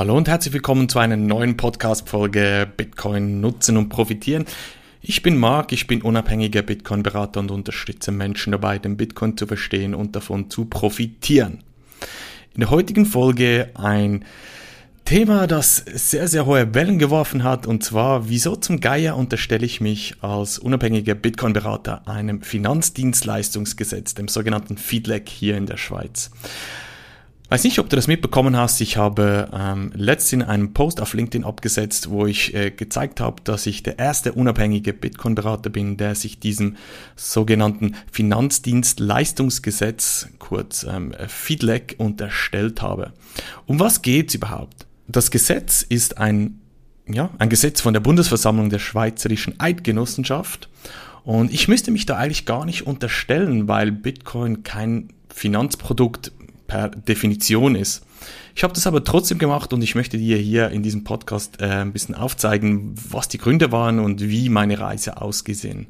Hallo und herzlich willkommen zu einer neuen Podcast-Folge Bitcoin nutzen und profitieren. Ich bin Marc, ich bin unabhängiger Bitcoin-Berater und unterstütze Menschen dabei, den Bitcoin zu verstehen und davon zu profitieren. In der heutigen Folge ein Thema, das sehr, sehr hohe Wellen geworfen hat, und zwar, wieso zum Geier unterstelle ich mich als unabhängiger Bitcoin-Berater einem Finanzdienstleistungsgesetz, dem sogenannten FEedLEG hier in der Schweiz. Weiß nicht, ob du das mitbekommen hast. Ich habe ähm, letztens einen Post auf LinkedIn abgesetzt, wo ich äh, gezeigt habe, dass ich der erste unabhängige Bitcoin-Berater bin, der sich diesem sogenannten Finanzdienstleistungsgesetz, kurz ähm, FIDLEG, unterstellt habe. Um was geht's überhaupt? Das Gesetz ist ein, ja, ein Gesetz von der Bundesversammlung der Schweizerischen Eidgenossenschaft. Und ich müsste mich da eigentlich gar nicht unterstellen, weil Bitcoin kein Finanzprodukt per Definition ist. Ich habe das aber trotzdem gemacht und ich möchte dir hier in diesem Podcast äh, ein bisschen aufzeigen, was die Gründe waren und wie meine Reise ausgesehen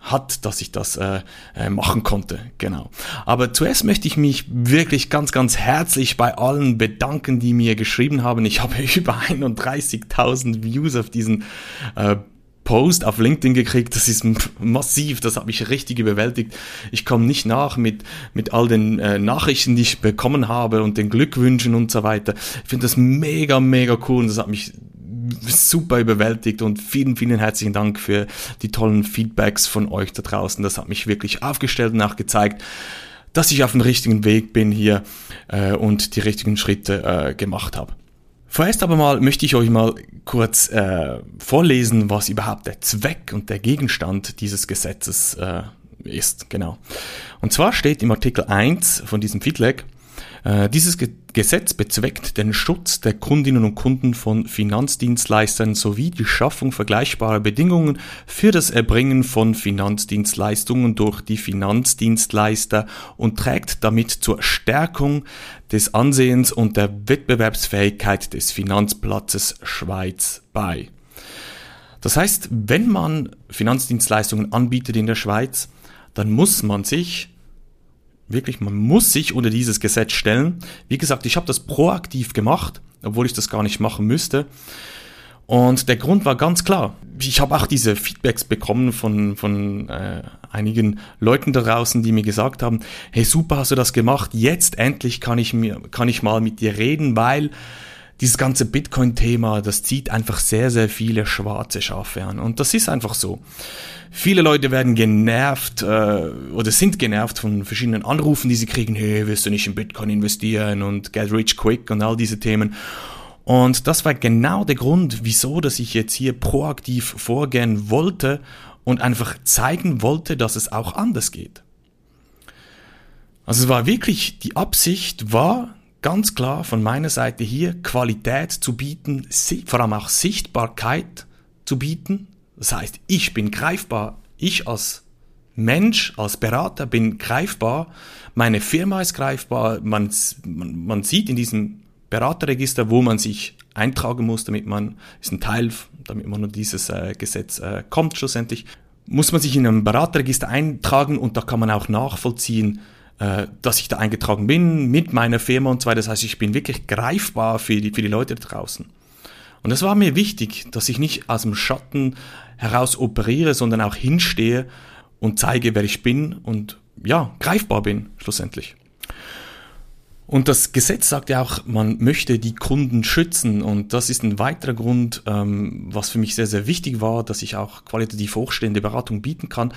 hat, dass ich das äh, äh, machen konnte. Genau. Aber zuerst möchte ich mich wirklich ganz, ganz herzlich bei allen bedanken, die mir geschrieben haben. Ich habe über 31.000 Views auf diesen äh, Post auf LinkedIn gekriegt, das ist massiv, das hat mich richtig überwältigt. Ich komme nicht nach mit, mit all den äh, Nachrichten, die ich bekommen habe und den Glückwünschen und so weiter. Ich finde das mega, mega cool und das hat mich super überwältigt und vielen, vielen herzlichen Dank für die tollen Feedbacks von euch da draußen. Das hat mich wirklich aufgestellt und auch gezeigt, dass ich auf dem richtigen Weg bin hier äh, und die richtigen Schritte äh, gemacht habe. Vorerst aber mal möchte ich euch mal kurz äh, vorlesen, was überhaupt der Zweck und der Gegenstand dieses Gesetzes äh, ist. Genau. Und zwar steht im Artikel 1 von diesem äh, dieses Gesetz bezweckt den Schutz der Kundinnen und Kunden von Finanzdienstleistern sowie die Schaffung vergleichbarer Bedingungen für das Erbringen von Finanzdienstleistungen durch die Finanzdienstleister und trägt damit zur Stärkung des Ansehens und der Wettbewerbsfähigkeit des Finanzplatzes Schweiz bei. Das heißt, wenn man Finanzdienstleistungen anbietet in der Schweiz, dann muss man sich wirklich, man muss sich unter dieses Gesetz stellen. Wie gesagt, ich habe das proaktiv gemacht, obwohl ich das gar nicht machen müsste. Und der Grund war ganz klar. Ich habe auch diese Feedbacks bekommen von, von äh, einigen Leuten da draußen, die mir gesagt haben, hey super, hast du das gemacht, jetzt endlich kann ich, mir, kann ich mal mit dir reden, weil dieses ganze Bitcoin-Thema, das zieht einfach sehr, sehr viele schwarze Schafe an. Und das ist einfach so. Viele Leute werden genervt äh, oder sind genervt von verschiedenen Anrufen, die sie kriegen, hey, wirst du nicht in Bitcoin investieren und get rich quick und all diese Themen. Und das war genau der Grund, wieso, dass ich jetzt hier proaktiv vorgehen wollte und einfach zeigen wollte, dass es auch anders geht. Also es war wirklich, die Absicht war ganz klar von meiner Seite hier, Qualität zu bieten, vor allem auch Sichtbarkeit zu bieten. Das heißt, ich bin greifbar, ich als Mensch, als Berater bin greifbar, meine Firma ist greifbar, man, man, man sieht in diesem Beraterregister, wo man sich eintragen muss, damit man, ist ein Teil, damit man nur dieses äh, Gesetz äh, kommt schlussendlich, muss man sich in einem Beraterregister eintragen und da kann man auch nachvollziehen, dass ich da eingetragen bin mit meiner Firma und weiter. Das heißt, ich bin wirklich greifbar für die, für die Leute da draußen. Und das war mir wichtig, dass ich nicht aus dem Schatten heraus operiere, sondern auch hinstehe und zeige, wer ich bin und ja, greifbar bin schlussendlich. Und das Gesetz sagt ja auch, man möchte die Kunden schützen. Und das ist ein weiterer Grund, ähm, was für mich sehr, sehr wichtig war, dass ich auch qualitativ hochstehende Beratung bieten kann.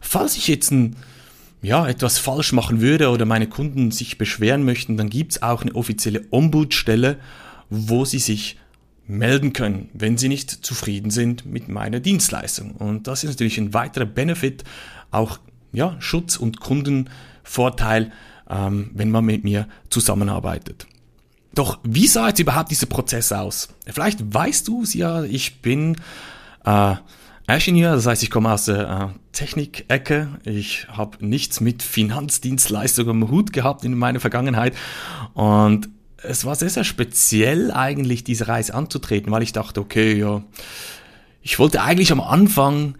Falls ich jetzt ein, ja, etwas falsch machen würde oder meine Kunden sich beschweren möchten, dann gibt's auch eine offizielle Ombudsstelle, wo sie sich melden können, wenn sie nicht zufrieden sind mit meiner Dienstleistung. Und das ist natürlich ein weiterer Benefit, auch ja, Schutz und Kundenvorteil, ähm, wenn man mit mir zusammenarbeitet. Doch wie sah jetzt überhaupt dieser Prozess aus? Vielleicht weißt du es ja, ich bin äh, Ingenieur, das heißt, ich komme aus der äh, Technik-Ecke. Ich habe nichts mit Finanzdienstleistungen im Hut gehabt in meiner Vergangenheit und es war sehr, sehr speziell eigentlich, diese Reise anzutreten, weil ich dachte, okay, ja, ich wollte eigentlich am Anfang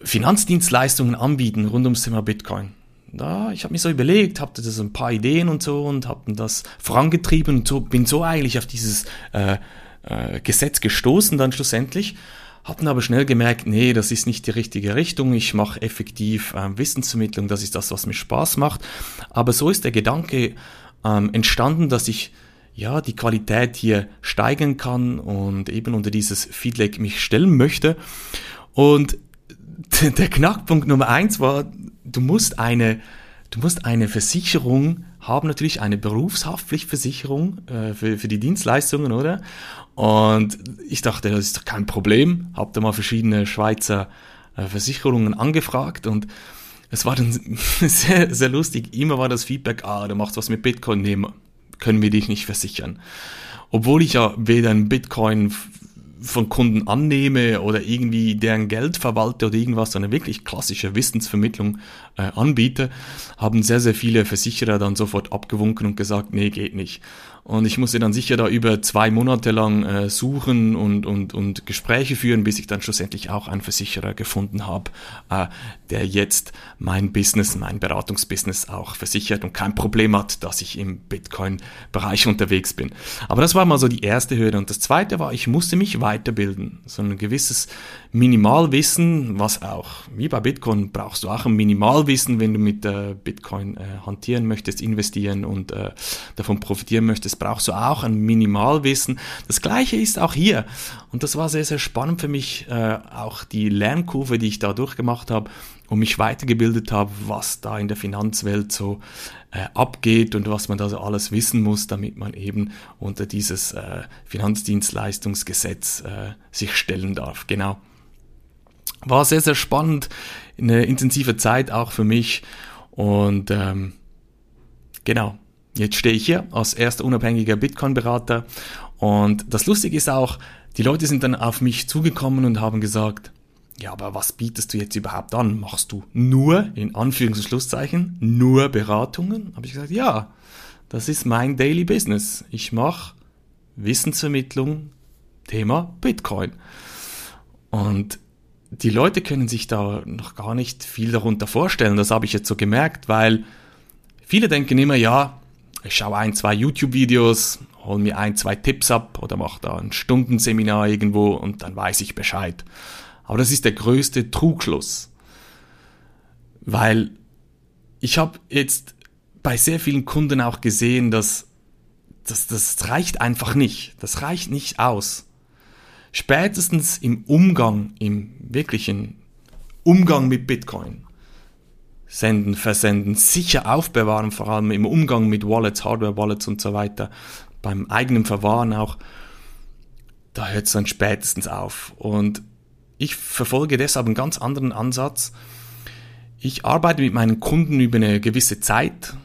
Finanzdienstleistungen anbieten rund ums Thema Bitcoin da, ich habe mir so überlegt, hatte das ein paar Ideen und so und habe das vorangetrieben und so, bin so eigentlich auf dieses äh, äh, Gesetz gestoßen dann schlussendlich. Hatten aber schnell gemerkt, nee, das ist nicht die richtige Richtung. Ich mache effektiv ähm, Wissensvermittlung, das ist das, was mir Spaß macht. Aber so ist der Gedanke ähm, entstanden, dass ich ja die Qualität hier steigern kann und eben unter dieses Feedback mich stellen möchte. Und der Knackpunkt Nummer eins war, du musst eine, du musst eine Versicherung haben, natürlich eine Berufshaftpflichtversicherung äh, für, für die Dienstleistungen, oder? Und ich dachte, das ist doch kein Problem. Hab da mal verschiedene Schweizer äh, Versicherungen angefragt und es war dann sehr, sehr lustig. Immer war das Feedback, ah, du machst was mit Bitcoin, nee, können wir dich nicht versichern. Obwohl ich ja weder ein Bitcoin von Kunden annehme oder irgendwie deren Geld verwalte oder irgendwas, sondern wirklich klassische Wissensvermittlung äh, anbiete, haben sehr, sehr viele Versicherer dann sofort abgewunken und gesagt, nee, geht nicht. Und ich musste dann sicher da über zwei Monate lang äh, suchen und, und, und Gespräche führen, bis ich dann schlussendlich auch einen Versicherer gefunden habe, äh, der jetzt mein Business, mein Beratungsbusiness auch versichert und kein Problem hat, dass ich im Bitcoin-Bereich unterwegs bin. Aber das war mal so die erste Hürde. Und das zweite war, ich musste mich weiterbilden. So ein gewisses Minimalwissen, was auch, wie bei Bitcoin, brauchst du auch ein Minimalwissen, wenn du mit äh, Bitcoin äh, hantieren möchtest, investieren und äh, davon profitieren möchtest das brauchst du auch, ein Minimalwissen. Das gleiche ist auch hier. Und das war sehr, sehr spannend für mich, äh, auch die Lernkurve, die ich da durchgemacht habe und mich weitergebildet habe, was da in der Finanzwelt so äh, abgeht und was man da so alles wissen muss, damit man eben unter dieses äh, Finanzdienstleistungsgesetz äh, sich stellen darf. Genau. War sehr, sehr spannend, eine intensive Zeit auch für mich und ähm, genau, Jetzt stehe ich hier als erster unabhängiger Bitcoin-Berater und das Lustige ist auch, die Leute sind dann auf mich zugekommen und haben gesagt, ja, aber was bietest du jetzt überhaupt an? Machst du nur, in Anführungs- und Schlusszeichen, nur Beratungen? Habe ich gesagt, ja, das ist mein Daily Business. Ich mache Wissensvermittlung, Thema Bitcoin. Und die Leute können sich da noch gar nicht viel darunter vorstellen. Das habe ich jetzt so gemerkt, weil viele denken immer, ja, ich schaue ein, zwei YouTube-Videos, hole mir ein, zwei Tipps ab oder mache da ein Stundenseminar irgendwo und dann weiß ich Bescheid. Aber das ist der größte Trugschluss. Weil ich habe jetzt bei sehr vielen Kunden auch gesehen, dass, dass das reicht einfach nicht. Das reicht nicht aus. Spätestens im Umgang, im wirklichen Umgang mit Bitcoin, senden, versenden, sicher aufbewahren, vor allem im Umgang mit Wallets, Hardware-Wallets und so weiter, beim eigenen Verwahren auch, da hört es dann spätestens auf. Und ich verfolge deshalb einen ganz anderen Ansatz. Ich arbeite mit meinen Kunden über eine gewisse Zeit.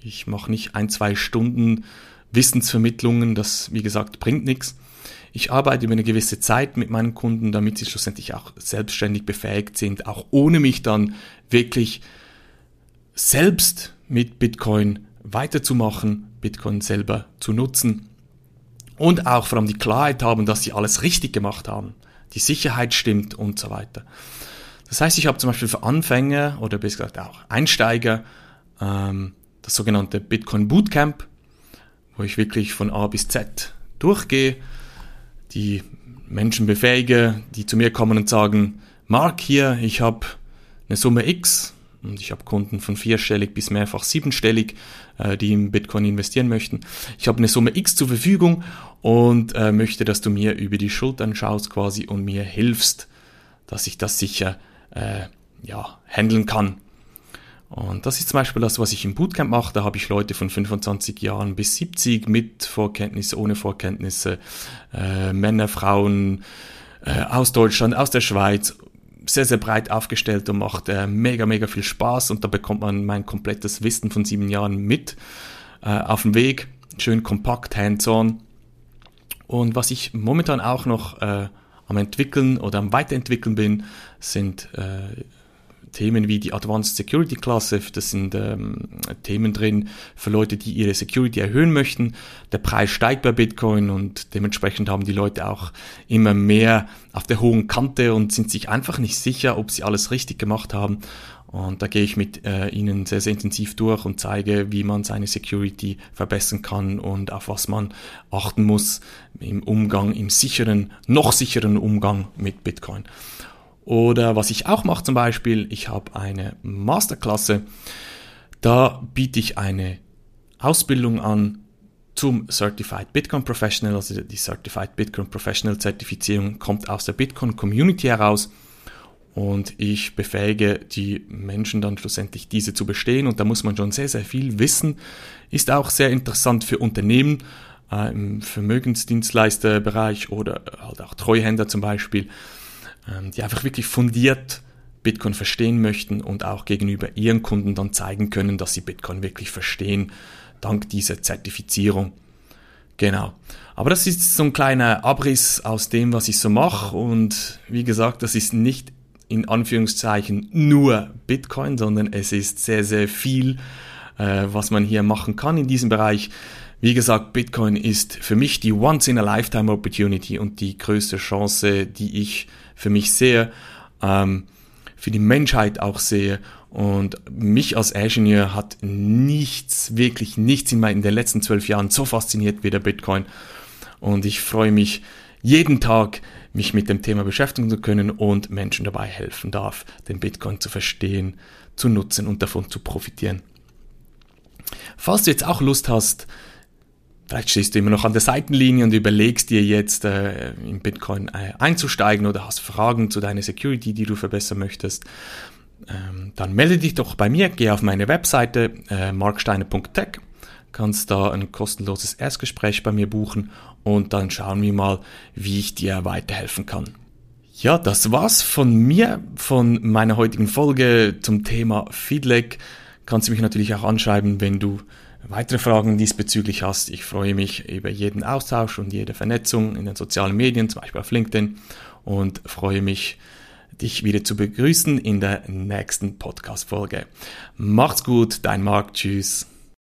Ich mache nicht ein, zwei Stunden Wissensvermittlungen, das, wie gesagt, bringt nichts. Ich arbeite über eine gewisse Zeit mit meinen Kunden, damit sie schlussendlich auch selbstständig befähigt sind, auch ohne mich dann wirklich selbst mit Bitcoin weiterzumachen, Bitcoin selber zu nutzen und auch vor allem die Klarheit haben, dass sie alles richtig gemacht haben, die Sicherheit stimmt und so weiter. Das heißt, ich habe zum Beispiel für Anfänger oder besser gesagt auch Einsteiger ähm, das sogenannte Bitcoin Bootcamp, wo ich wirklich von A bis Z durchgehe, die Menschen befähige, die zu mir kommen und sagen, Mark hier, ich habe eine Summe X und ich habe Kunden von vierstellig bis mehrfach siebenstellig, äh, die in Bitcoin investieren möchten. Ich habe eine Summe X zur Verfügung und äh, möchte, dass du mir über die Schultern schaust quasi und mir hilfst, dass ich das sicher äh, ja, handeln kann. Und das ist zum Beispiel das, was ich im Bootcamp mache. Da habe ich Leute von 25 Jahren bis 70 mit Vorkenntnisse, ohne Vorkenntnisse, äh, Männer, Frauen äh, aus Deutschland, aus der Schweiz, sehr, sehr breit aufgestellt und macht äh, mega, mega viel Spaß. Und da bekommt man mein komplettes Wissen von sieben Jahren mit äh, auf dem Weg. Schön kompakt, hands-on. Und was ich momentan auch noch äh, am entwickeln oder am weiterentwickeln bin, sind äh, Themen wie die Advanced Security Klasse, das sind ähm, Themen drin für Leute, die ihre Security erhöhen möchten. Der Preis steigt bei Bitcoin und dementsprechend haben die Leute auch immer mehr auf der hohen Kante und sind sich einfach nicht sicher, ob sie alles richtig gemacht haben. Und da gehe ich mit äh, Ihnen sehr, sehr intensiv durch und zeige, wie man seine Security verbessern kann und auf was man achten muss im Umgang, im sicheren, noch sicheren Umgang mit Bitcoin. Oder was ich auch mache zum Beispiel, ich habe eine Masterklasse, da biete ich eine Ausbildung an zum Certified Bitcoin Professional, also die Certified Bitcoin Professional Zertifizierung kommt aus der Bitcoin Community heraus. Und ich befähige die Menschen dann schlussendlich diese zu bestehen. Und da muss man schon sehr, sehr viel wissen. Ist auch sehr interessant für Unternehmen äh, im Vermögensdienstleisterbereich oder halt auch Treuhänder zum Beispiel, die einfach wirklich fundiert Bitcoin verstehen möchten und auch gegenüber ihren Kunden dann zeigen können, dass sie Bitcoin wirklich verstehen, dank dieser Zertifizierung. Genau. Aber das ist so ein kleiner Abriss aus dem, was ich so mache. Und wie gesagt, das ist nicht in Anführungszeichen nur Bitcoin, sondern es ist sehr, sehr viel, äh, was man hier machen kann in diesem Bereich. Wie gesagt, Bitcoin ist für mich die Once-in-a-Lifetime-Opportunity und die größte Chance, die ich für mich sehe, ähm, für die Menschheit auch sehe. Und mich als Ingenieur hat nichts, wirklich nichts in, in den letzten zwölf Jahren so fasziniert wie der Bitcoin. Und ich freue mich jeden Tag, mich mit dem Thema beschäftigen zu können und Menschen dabei helfen darf, den Bitcoin zu verstehen, zu nutzen und davon zu profitieren. Falls du jetzt auch Lust hast, vielleicht stehst du immer noch an der Seitenlinie und überlegst dir jetzt äh, in Bitcoin äh, einzusteigen oder hast Fragen zu deiner Security, die du verbessern möchtest, ähm, dann melde dich doch bei mir, geh auf meine Webseite äh, marksteiner.tech kannst da ein kostenloses Erstgespräch bei mir buchen und dann schauen wir mal, wie ich dir weiterhelfen kann. Ja, das war's von mir, von meiner heutigen Folge zum Thema Feedback. Kannst du mich natürlich auch anschreiben, wenn du weitere Fragen diesbezüglich hast. Ich freue mich über jeden Austausch und jede Vernetzung in den sozialen Medien, zum Beispiel auf LinkedIn und freue mich, dich wieder zu begrüßen in der nächsten Podcast-Folge. Macht's gut, dein Marc, tschüss.